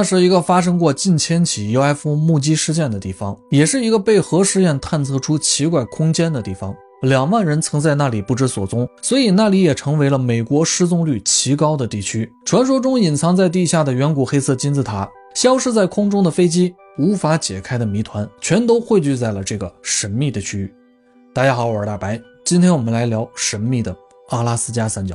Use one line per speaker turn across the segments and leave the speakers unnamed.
那是一个发生过近千起 UFO 目击事件的地方，也是一个被核试验探测出奇怪空间的地方。两万人曾在那里不知所踪，所以那里也成为了美国失踪率奇高的地区。传说中隐藏在地下的远古黑色金字塔，消失在空中的飞机，无法解开的谜团，全都汇聚在了这个神秘的区域。大家好，我是大白，今天我们来聊神秘的阿拉斯加三角。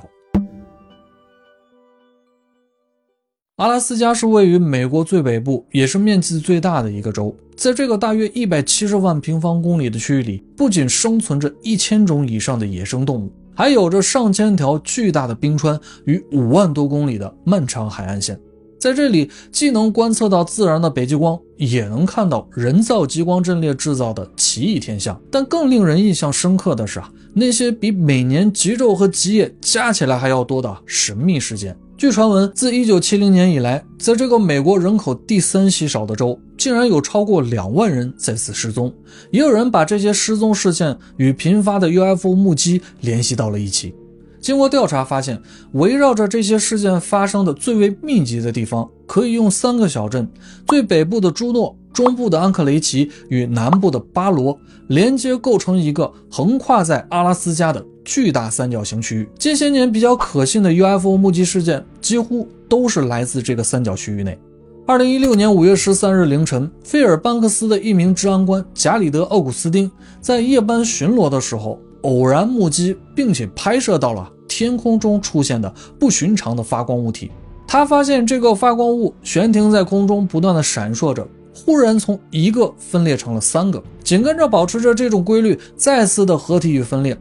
阿拉斯加是位于美国最北部，也是面积最大的一个州。在这个大约一百七十万平方公里的区域里，不仅生存着一千种以上的野生动物，还有着上千条巨大的冰川与五万多公里的漫长海岸线。在这里，既能观测到自然的北极光，也能看到人造极光阵列制造的奇异天象。但更令人印象深刻的是啊，那些比每年极昼和极夜加起来还要多的神秘事件。据传闻，自1970年以来，在这个美国人口第三稀少的州，竟然有超过两万人在此失踪。也有人把这些失踪事件与频发的 UFO 目击联系到了一起。经过调查发现，围绕着这些事件发生的最为密集的地方，可以用三个小镇：最北部的朱诺、中部的安克雷奇与南部的巴罗连接，构成一个横跨在阿拉斯加的。巨大三角形区域，近些年比较可信的 UFO 目击事件几乎都是来自这个三角区域内。二零一六年五月十三日凌晨，费尔班克斯的一名治安官贾里德·奥古斯丁在夜班巡逻的时候，偶然目击并且拍摄到了天空中出现的不寻常的发光物体。他发现这个发光物悬停在空中，不断的闪烁着，忽然从一个分裂成了三个，紧跟着保持着这种规律，再次的合体与分裂。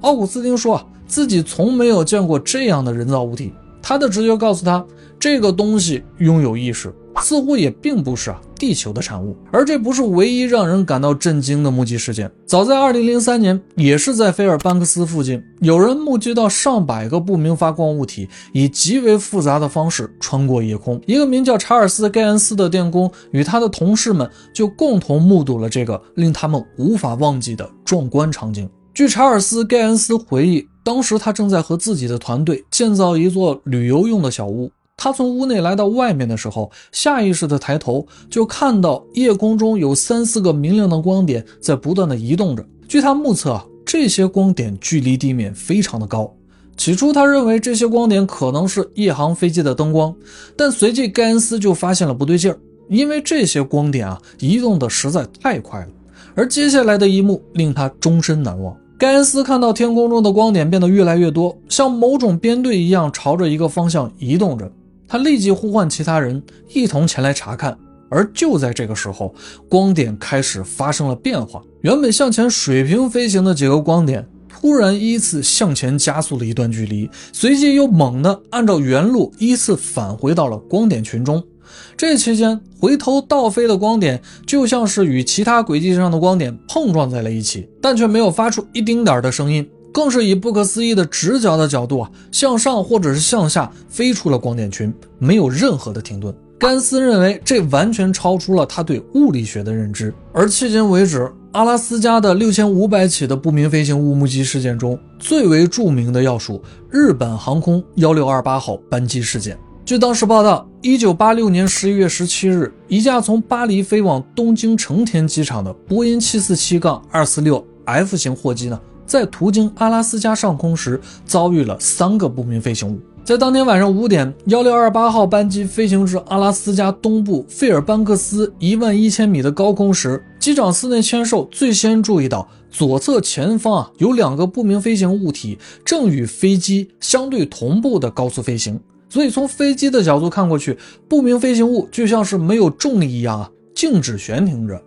奥古斯丁说啊，自己从没有见过这样的人造物体。他的直觉告诉他，这个东西拥有意识，似乎也并不是啊地球的产物。而这不是唯一让人感到震惊的目击事件。早在2003年，也是在菲尔班克斯附近，有人目击到上百个不明发光物体以极为复杂的方式穿过夜空。一个名叫查尔斯·盖恩斯的电工与他的同事们就共同目睹了这个令他们无法忘记的壮观场景。据查尔斯·盖恩斯回忆，当时他正在和自己的团队建造一座旅游用的小屋。他从屋内来到外面的时候，下意识地抬头，就看到夜空中有三四个明亮的光点在不断地移动着。据他目测，这些光点距离地面非常的高。起初，他认为这些光点可能是夜航飞机的灯光，但随即盖恩斯就发现了不对劲儿，因为这些光点啊移动的实在太快了。而接下来的一幕令他终身难忘。盖恩斯看到天空中的光点变得越来越多，像某种编队一样朝着一个方向移动着。他立即呼唤其他人一同前来查看。而就在这个时候，光点开始发生了变化。原本向前水平飞行的几个光点，突然依次向前加速了一段距离，随即又猛地按照原路依次返回到了光点群中。这期间，回头倒飞的光点就像是与其他轨迹上的光点碰撞在了一起，但却没有发出一丁点的声音，更是以不可思议的直角的角度啊向上或者是向下飞出了光点群，没有任何的停顿。甘斯认为这完全超出了他对物理学的认知。而迄今为止，阿拉斯加的六千五百起的不明飞行物目击事件中，最为著名的要数日本航空幺六二八号班机事件。据当时报道，一九八六年十一月十七日，一架从巴黎飞往东京成田机场的波音七四七杠二四六 F 型货机呢，在途经阿拉斯加上空时，遭遇了三个不明飞行物。在当天晚上五点，幺六二八号班机飞行至阿拉斯加东部费尔班克斯一万一千米的高空时，机长斯内千寿最先注意到左侧前方啊有两个不明飞行物体正与飞机相对同步的高速飞行。所以，从飞机的角度看过去，不明飞行物就像是没有重力一样啊，静止悬停着。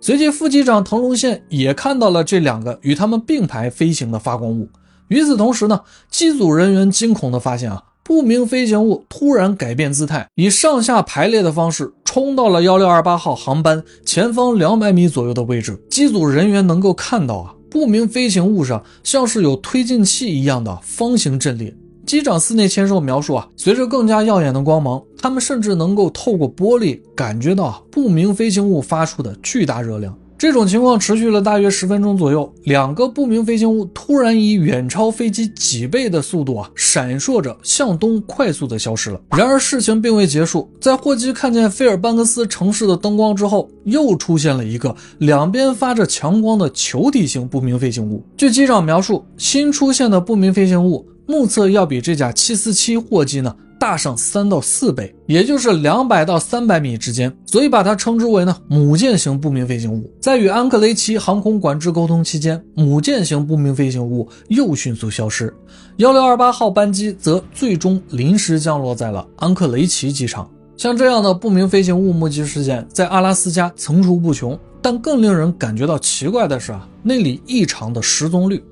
随即，副机长腾龙宪也看到了这两个与他们并排飞行的发光物。与此同时呢，机组人员惊恐地发现啊，不明飞行物突然改变姿态，以上下排列的方式冲到了幺六二八号航班前方两百米左右的位置。机组人员能够看到啊，不明飞行物上像是有推进器一样的方形阵列。机长寺内千寿描述啊，随着更加耀眼的光芒，他们甚至能够透过玻璃感觉到不明飞行物发出的巨大热量。这种情况持续了大约十分钟左右，两个不明飞行物突然以远超飞机几倍的速度啊，闪烁着向东快速的消失了。然而事情并未结束，在霍基看见费尔班克斯城市的灯光之后，又出现了一个两边发着强光的球体型不明飞行物。据机长描述，新出现的不明飞行物目测要比这架747货机呢。大上三到四倍，也就是两百到三百米之间，所以把它称之为呢母舰型不明飞行物。在与安克雷奇航空管制沟通期间，母舰型不明飞行物又迅速消失。幺六二八号班机则最终临时降落在了安克雷奇机场。像这样的不明飞行物目击事件在阿拉斯加层出不穷，但更令人感觉到奇怪的是啊，那里异常的失踪率。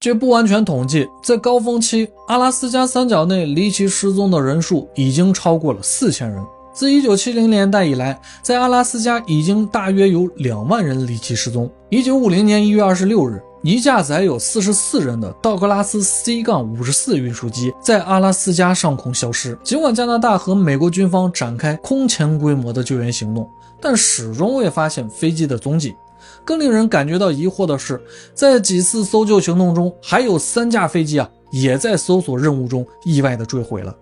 据不完全统计，在高峰期，阿拉斯加三角内离奇失踪的人数已经超过了四千人。自1970年代以来，在阿拉斯加已经大约有两万人离奇失踪。1950年1月26日，一架载有44人的道格拉斯 C 杠54运输机在阿拉斯加上空消失。尽管加拿大和美国军方展开空前规模的救援行动，但始终未发现飞机的踪迹。更令人感觉到疑惑的是，在几次搜救行动中，还有三架飞机啊，也在搜索任务中意外的坠毁了，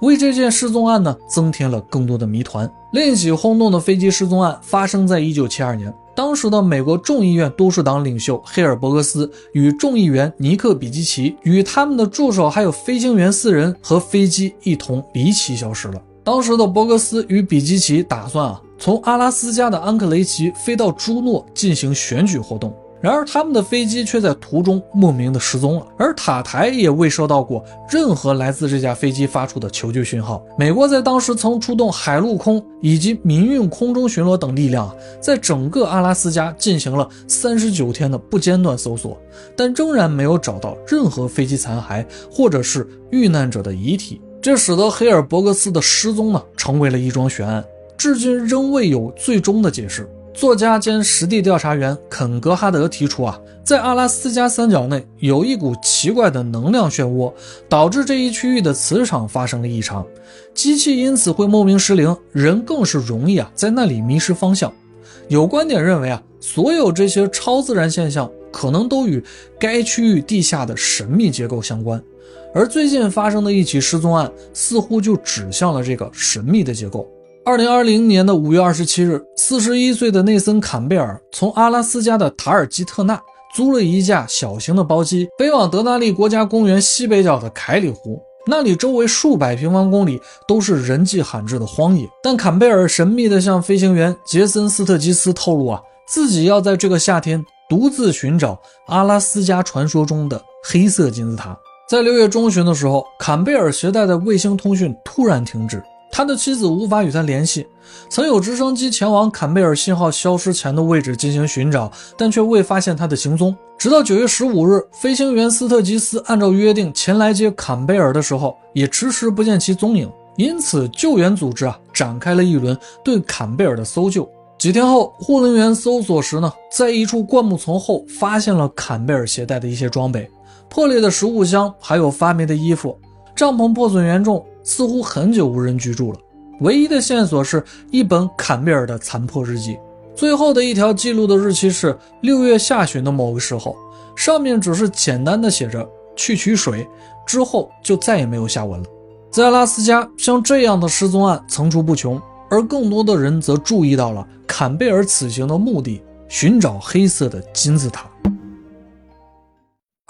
为这件失踪案呢增添了更多的谜团。另一起轰动的飞机失踪案发生在1972年，当时的美国众议院多数党领袖黑尔伯格斯与众议员尼克比基奇与他们的助手还有飞行员四人和飞机一同离奇消失了。当时的伯格斯与比基奇打算啊，从阿拉斯加的安克雷奇飞到朱诺进行选举活动。然而，他们的飞机却在途中莫名的失踪了，而塔台也未收到过任何来自这架飞机发出的求救讯号。美国在当时曾出动海陆空以及民用空中巡逻等力量，在整个阿拉斯加进行了三十九天的不间断搜索，但仍然没有找到任何飞机残骸或者是遇难者的遗体。这使得黑尔伯格斯的失踪呢成为了一桩悬案，至今仍未有最终的解释。作家兼实地调查员肯格哈德提出啊，在阿拉斯加三角内有一股奇怪的能量漩涡，导致这一区域的磁场发生了异常，机器因此会莫名失灵，人更是容易啊在那里迷失方向。有观点认为啊，所有这些超自然现象可能都与该区域地下的神秘结构相关。而最近发生的一起失踪案，似乎就指向了这个神秘的结构。二零二零年的五月二十七日，四十一岁的内森·坎贝尔从阿拉斯加的塔尔基特纳租了一架小型的包机，飞往德纳利国家公园西北角的凯里湖。那里周围数百平方公里都是人迹罕至的荒野。但坎贝尔神秘地向飞行员杰森·斯特基斯透露啊，自己要在这个夏天独自寻找阿拉斯加传说中的黑色金字塔。在六月中旬的时候，坎贝尔携带的卫星通讯突然停止，他的妻子无法与他联系。曾有直升机前往坎贝尔信号消失前的位置进行寻找，但却未发现他的行踪。直到九月十五日，飞行员斯特吉斯按照约定前来接坎贝尔的时候，也迟迟不见其踪影。因此，救援组织啊展开了一轮对坎贝尔的搜救。几天后，护林员搜索时呢，在一处灌木丛后发现了坎贝尔携带的一些装备。破裂的食物箱，还有发霉的衣服，帐篷破损严重，似乎很久无人居住了。唯一的线索是一本坎贝尔的残破日记，最后的一条记录的日期是六月下旬的某个时候，上面只是简单的写着去取水，之后就再也没有下文了。在阿拉斯加，像这样的失踪案层出不穷，而更多的人则注意到了坎贝尔此行的目的——寻找黑色的金字塔。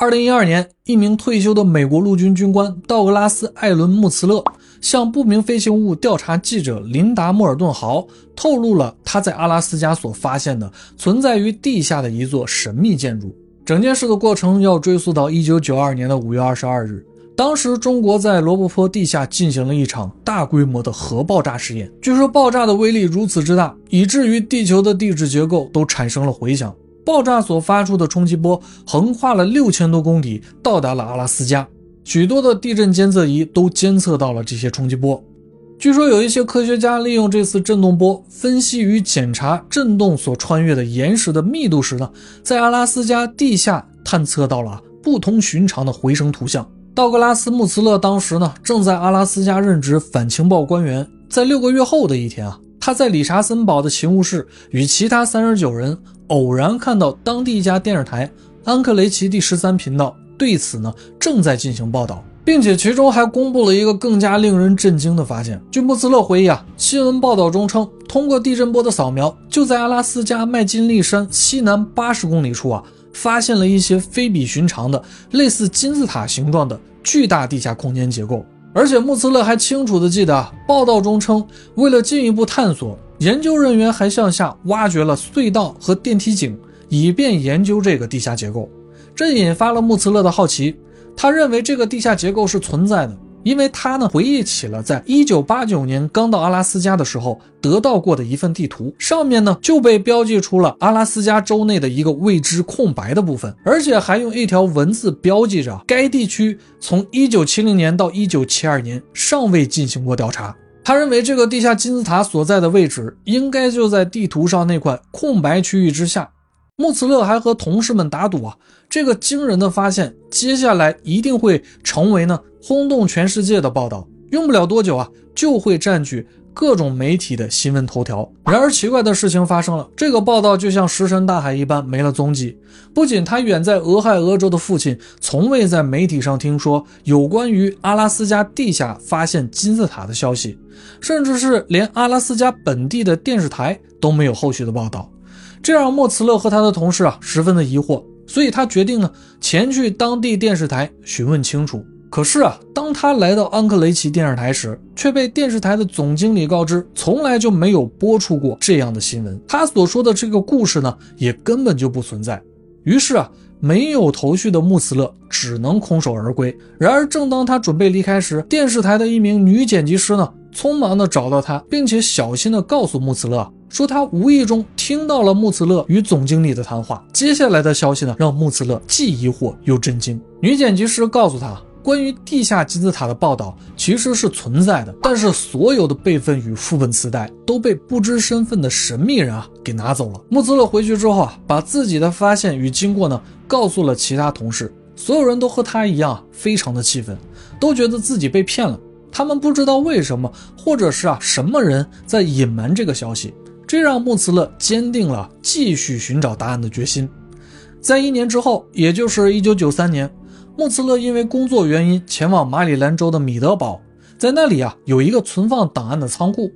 二零一二年，一名退休的美国陆军军官道格拉斯·艾伦·穆茨勒向不明飞行物调查记者琳达·莫尔顿豪透露了他在阿拉斯加所发现的存在于地下的一座神秘建筑。整件事的过程要追溯到一九九二年的五月二十二日，当时中国在罗布泊地下进行了一场大规模的核爆炸试验。据说爆炸的威力如此之大，以至于地球的地质结构都产生了回响。爆炸所发出的冲击波横跨了六千多公里，到达了阿拉斯加。许多的地震监测仪都监测到了这些冲击波。据说有一些科学家利用这次震动波分析与检查震动所穿越的岩石的密度时呢，在阿拉斯加地下探测到了不同寻常的回声图像。道格拉斯·穆茨勒当时呢正在阿拉斯加任职反情报官员，在六个月后的一天啊。他在理查森堡的勤务室与其他三十九人偶然看到当地一家电视台安克雷奇第十三频道对此呢正在进行报道，并且其中还公布了一个更加令人震惊的发现。据穆斯勒回忆啊，新闻报道中称，通过地震波的扫描，就在阿拉斯加麦金利山西南八十公里处啊，发现了一些非比寻常的类似金字塔形状的巨大地下空间结构。而且穆斯勒还清楚地记得，报道中称，为了进一步探索，研究人员还向下挖掘了隧道和电梯井，以便研究这个地下结构。这引发了穆斯勒的好奇，他认为这个地下结构是存在的。因为他呢回忆起了在一九八九年刚到阿拉斯加的时候得到过的一份地图，上面呢就被标记出了阿拉斯加州内的一个未知空白的部分，而且还用一条文字标记着该地区从一九七零年到一九七二年尚未进行过调查。他认为这个地下金字塔所在的位置应该就在地图上那块空白区域之下。穆茨勒还和同事们打赌啊，这个惊人的发现接下来一定会成为呢轰动全世界的报道，用不了多久啊就会占据各种媒体的新闻头条。然而奇怪的事情发生了，这个报道就像石沉大海一般没了踪迹。不仅他远在俄亥俄州的父亲从未在媒体上听说有关于阿拉斯加地下发现金字塔的消息，甚至是连阿拉斯加本地的电视台都没有后续的报道。这让莫茨勒和他的同事啊十分的疑惑，所以他决定呢前去当地电视台询问清楚。可是啊，当他来到安克雷奇电视台时，却被电视台的总经理告知，从来就没有播出过这样的新闻。他所说的这个故事呢，也根本就不存在。于是啊，没有头绪的穆斯勒只能空手而归。然而，正当他准备离开时，电视台的一名女剪辑师呢，匆忙的找到他，并且小心的告诉穆斯勒。说他无意中听到了穆茨勒与总经理的谈话。接下来的消息呢，让穆茨勒既疑惑又震惊。女剪辑师告诉他，关于地下金字塔的报道其实是存在的，但是所有的备份与副本磁带都被不知身份的神秘人啊给拿走了。穆茨勒回去之后啊，把自己的发现与经过呢告诉了其他同事，所有人都和他一样非常的气愤，都觉得自己被骗了。他们不知道为什么，或者是啊什么人在隐瞒这个消息。这让穆茨勒坚定了继续寻找答案的决心。在一年之后，也就是一九九三年，穆茨勒因为工作原因前往马里兰州的米德堡，在那里啊有一个存放档案的仓库。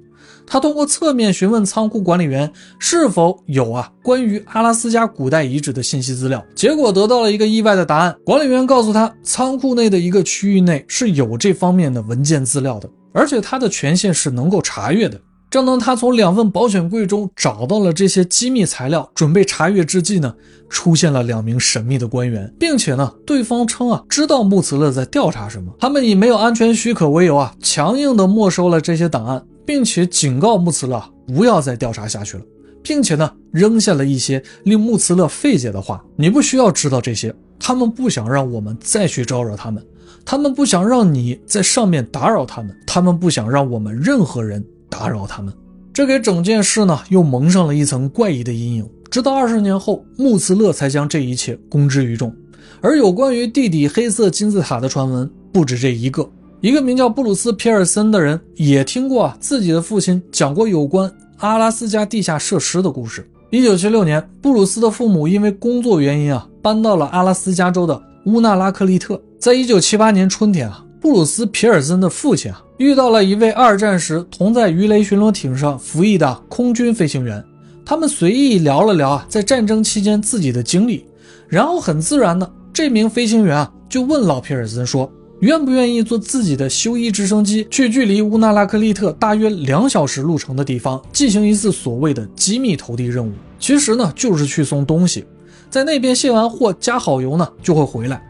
他通过侧面询问仓库管理员是否有啊关于阿拉斯加古代遗址的信息资料，结果得到了一个意外的答案。管理员告诉他，仓库内的一个区域内是有这方面的文件资料的，而且他的权限是能够查阅的。正当他从两份保险柜中找到了这些机密材料，准备查阅之际呢，出现了两名神秘的官员，并且呢，对方称啊知道穆茨勒在调查什么。他们以没有安全许可为由啊，强硬的没收了这些档案，并且警告穆茨勒不要再调查下去了，并且呢，扔下了一些令穆茨勒费解的话：“你不需要知道这些，他们不想让我们再去招惹他们，他们不想让你在上面打扰他们，他们不想让我们任何人。”打扰他们，这给整件事呢又蒙上了一层怪异的阴影。直到二十年后，穆茨勒才将这一切公之于众。而有关于地底黑色金字塔的传闻不止这一个。一个名叫布鲁斯·皮尔森的人也听过啊自己的父亲讲过有关阿拉斯加地下设施的故事。一九七六年，布鲁斯的父母因为工作原因啊搬到了阿拉斯加州的乌纳拉克利特。在一九七八年春天啊。布鲁斯·皮尔森的父亲啊，遇到了一位二战时同在鱼雷巡逻艇上服役的空军飞行员。他们随意聊了聊啊，在战争期间自己的经历。然后很自然的，这名飞行员啊就问老皮尔森说：“愿不愿意坐自己的休伊直升机去距离乌纳拉克利特大约两小时路程的地方进行一次所谓的机密投递任务？其实呢，就是去送东西，在那边卸完货加好油呢，就会回来。”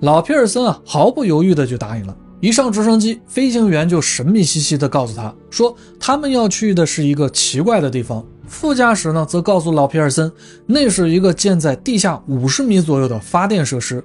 老皮尔森啊，毫不犹豫的就答应了。一上直升机，飞行员就神秘兮兮的告诉他说，他们要去的是一个奇怪的地方。副驾驶呢，则告诉老皮尔森，那是一个建在地下五十米左右的发电设施。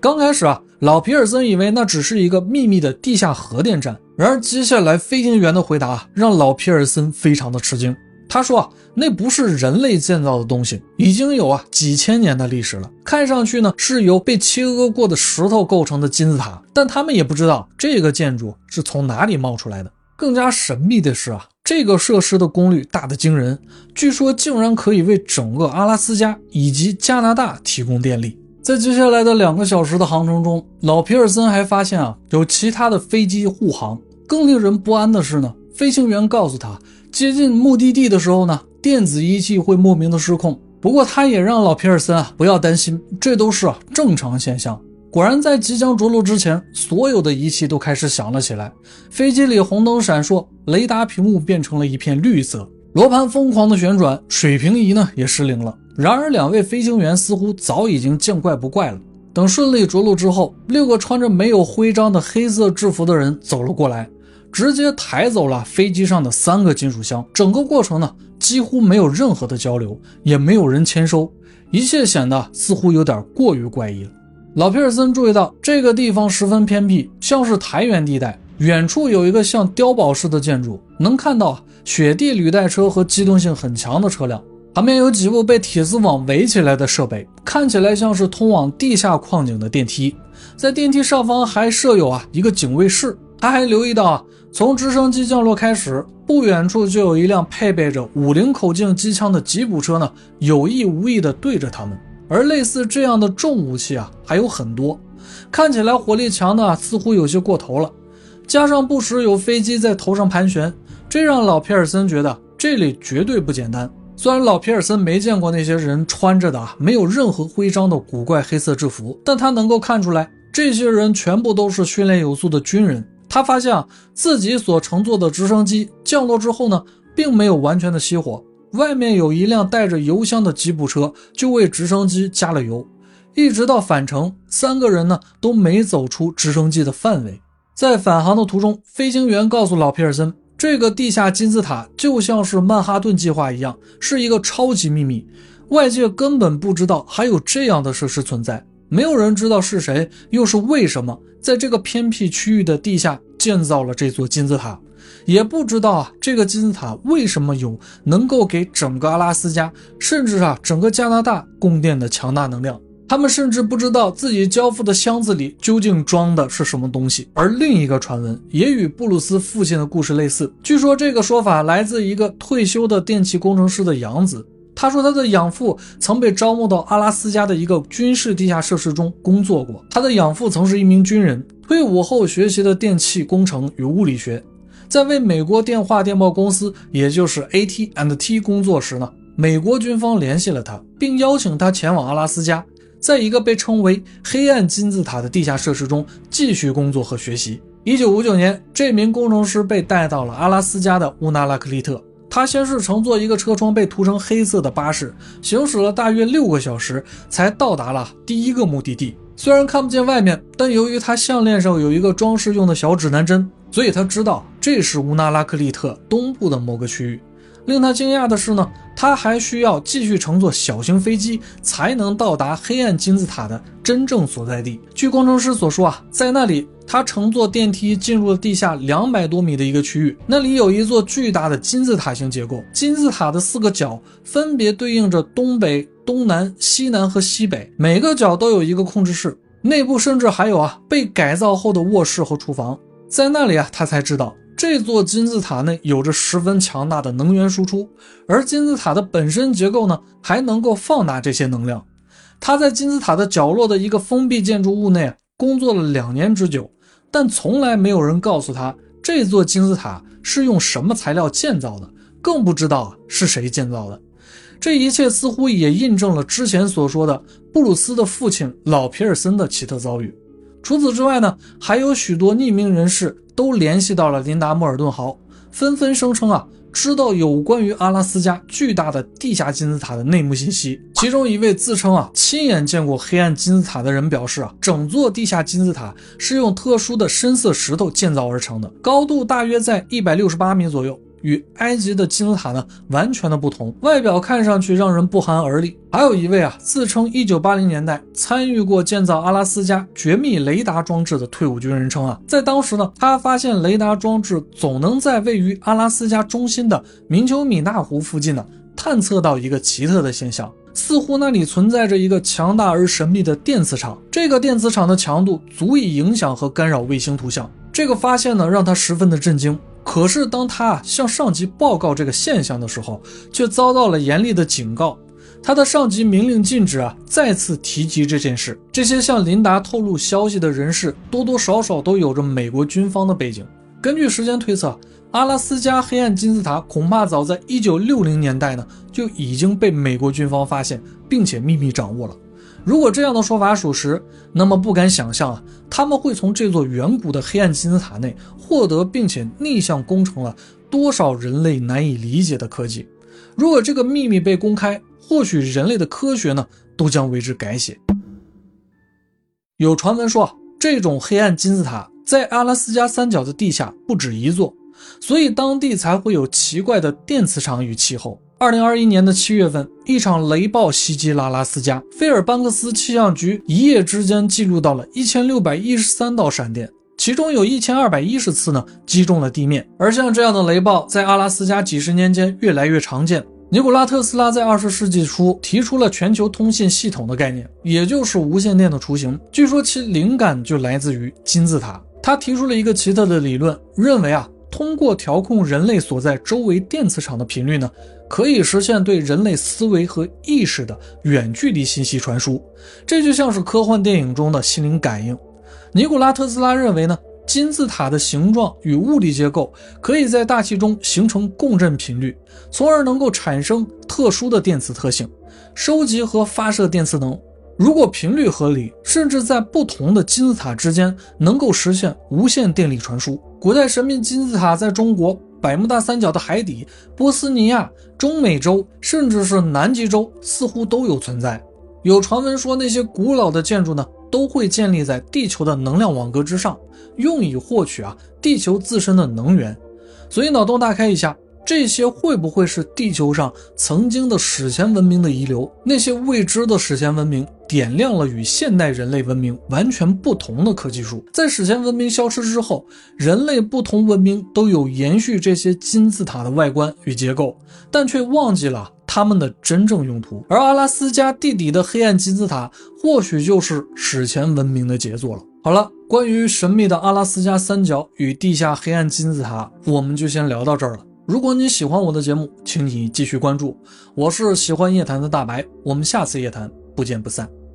刚开始啊，老皮尔森以为那只是一个秘密的地下核电站。然而，接下来飞行员的回答让老皮尔森非常的吃惊。他说啊，那不是人类建造的东西，已经有啊几千年的历史了。看上去呢是由被切割过的石头构成的金字塔，但他们也不知道这个建筑是从哪里冒出来的。更加神秘的是啊，这个设施的功率大得惊人，据说竟然可以为整个阿拉斯加以及加拿大提供电力。在接下来的两个小时的航程中，老皮尔森还发现啊，有其他的飞机护航。更令人不安的是呢，飞行员告诉他，接近目的地的时候呢，电子仪器会莫名的失控。不过他也让老皮尔森啊不要担心，这都是正常现象。果然，在即将着陆之前，所有的仪器都开始响了起来，飞机里红灯闪烁，雷达屏幕变成了一片绿色，罗盘疯狂的旋转，水平仪呢也失灵了。然而，两位飞行员似乎早已经见怪不怪了。等顺利着陆之后，六个穿着没有徽章的黑色制服的人走了过来，直接抬走了飞机上的三个金属箱。整个过程呢，几乎没有任何的交流，也没有人签收，一切显得似乎有点过于怪异了。老皮尔森注意到这个地方十分偏僻，像是台原地带。远处有一个像碉堡似的建筑，能看到雪地履带车和机动性很强的车辆。旁边有几部被铁丝网围起来的设备，看起来像是通往地下矿井的电梯。在电梯上方还设有啊一个警卫室。他还留意到啊，从直升机降落开始，不远处就有一辆配备着五零口径机枪的吉普车呢，有意无意地对着他们。而类似这样的重武器啊还有很多，看起来火力强的似乎有些过头了。加上不时有飞机在头上盘旋，这让老皮尔森觉得这里绝对不简单。虽然老皮尔森没见过那些人穿着的啊没有任何徽章的古怪黑色制服，但他能够看出来，这些人全部都是训练有素的军人。他发现，自己所乘坐的直升机降落之后呢，并没有完全的熄火。外面有一辆带着油箱的吉普车，就为直升机加了油，一直到返程，三个人呢都没走出直升机的范围。在返航的途中，飞行员告诉老皮尔森，这个地下金字塔就像是曼哈顿计划一样，是一个超级秘密，外界根本不知道还有这样的设施存在，没有人知道是谁，又是为什么在这个偏僻区域的地下建造了这座金字塔。也不知道啊，这个金字塔为什么有能够给整个阿拉斯加，甚至啊整个加拿大供电的强大能量？他们甚至不知道自己交付的箱子里究竟装的是什么东西。而另一个传闻也与布鲁斯父亲的故事类似，据说这个说法来自一个退休的电气工程师的养子。他说他的养父曾被招募到阿拉斯加的一个军事地下设施中工作过。他的养父曾是一名军人，退伍后学习的电气工程与物理学。在为美国电话电报公司，也就是 AT&T 工作时呢，美国军方联系了他，并邀请他前往阿拉斯加，在一个被称为“黑暗金字塔”的地下设施中继续工作和学习。1959年，这名工程师被带到了阿拉斯加的乌纳拉克利特。他先是乘坐一个车窗被涂成黑色的巴士，行驶了大约六个小时，才到达了第一个目的地。虽然看不见外面，但由于他项链上有一个装饰用的小指南针。所以他知道这是乌纳拉克利特东部的某个区域。令他惊讶的是呢，他还需要继续乘坐小型飞机才能到达黑暗金字塔的真正所在地。据工程师所说啊，在那里，他乘坐电梯进入了地下两百多米的一个区域，那里有一座巨大的金字塔形结构。金字塔的四个角分别对应着东北、东南、西南和西北，每个角都有一个控制室，内部甚至还有啊被改造后的卧室和厨房。在那里啊，他才知道这座金字塔内有着十分强大的能源输出，而金字塔的本身结构呢，还能够放大这些能量。他在金字塔的角落的一个封闭建筑物内工作了两年之久，但从来没有人告诉他这座金字塔是用什么材料建造的，更不知道是谁建造的。这一切似乎也印证了之前所说的布鲁斯的父亲老皮尔森的奇特遭遇。除此之外呢，还有许多匿名人士都联系到了琳达·莫尔顿豪，纷纷声称啊，知道有关于阿拉斯加巨大的地下金字塔的内幕信息。其中一位自称啊亲眼见过黑暗金字塔的人表示啊，整座地下金字塔是用特殊的深色石头建造而成的，高度大约在一百六十八米左右。与埃及的金字塔呢完全的不同，外表看上去让人不寒而栗。还有一位啊，自称1980年代参与过建造阿拉斯加绝密雷达装置的退伍军人称啊，在当时呢，他发现雷达装置总能在位于阿拉斯加中心的明丘米纳湖附近呢探测到一个奇特的现象，似乎那里存在着一个强大而神秘的电磁场，这个电磁场的强度足以影响和干扰卫星图像。这个发现呢，让他十分的震惊。可是当他向上级报告这个现象的时候，却遭到了严厉的警告。他的上级明令禁止啊再次提及这件事。这些向琳达透露消息的人士，多多少少都有着美国军方的背景。根据时间推测，阿拉斯加黑暗金字塔恐怕早在1960年代呢就已经被美国军方发现，并且秘密掌握了。如果这样的说法属实，那么不敢想象啊，他们会从这座远古的黑暗金字塔内获得并且逆向工程了多少人类难以理解的科技。如果这个秘密被公开，或许人类的科学呢都将为之改写。有传闻说，这种黑暗金字塔在阿拉斯加三角的地下不止一座，所以当地才会有奇怪的电磁场与气候。二零二一年的七月份，一场雷暴袭击拉拉斯加，菲尔班克斯气象局一夜之间记录到了一千六百一十三道闪电，其中有一千二百一十次呢击中了地面。而像这样的雷暴，在阿拉斯加几十年间越来越常见。尼古拉特斯拉在二十世纪初提出了全球通信系统的概念，也就是无线电的雏形。据说其灵感就来自于金字塔。他提出了一个奇特的理论，认为啊，通过调控人类所在周围电磁场的频率呢。可以实现对人类思维和意识的远距离信息传输，这就像是科幻电影中的心灵感应。尼古拉特斯拉认为呢，金字塔的形状与物理结构可以在大气中形成共振频率，从而能够产生特殊的电磁特性，收集和发射电磁能。如果频率合理，甚至在不同的金字塔之间能够实现无线电力传输。古代神秘金字塔在中国。百慕大三角的海底、波斯尼亚、中美洲，甚至是南极洲，似乎都有存在。有传闻说，那些古老的建筑呢，都会建立在地球的能量网格之上，用以获取啊地球自身的能源。所以脑洞大开一下。这些会不会是地球上曾经的史前文明的遗留？那些未知的史前文明点亮了与现代人类文明完全不同的科技树。在史前文明消失之后，人类不同文明都有延续这些金字塔的外观与结构，但却忘记了它们的真正用途。而阿拉斯加地底的黑暗金字塔，或许就是史前文明的杰作了。好了，关于神秘的阿拉斯加三角与地下黑暗金字塔，我们就先聊到这儿了。如果你喜欢我的节目，请你继续关注。我是喜欢夜谈的大白，我们下次夜谈不见不散。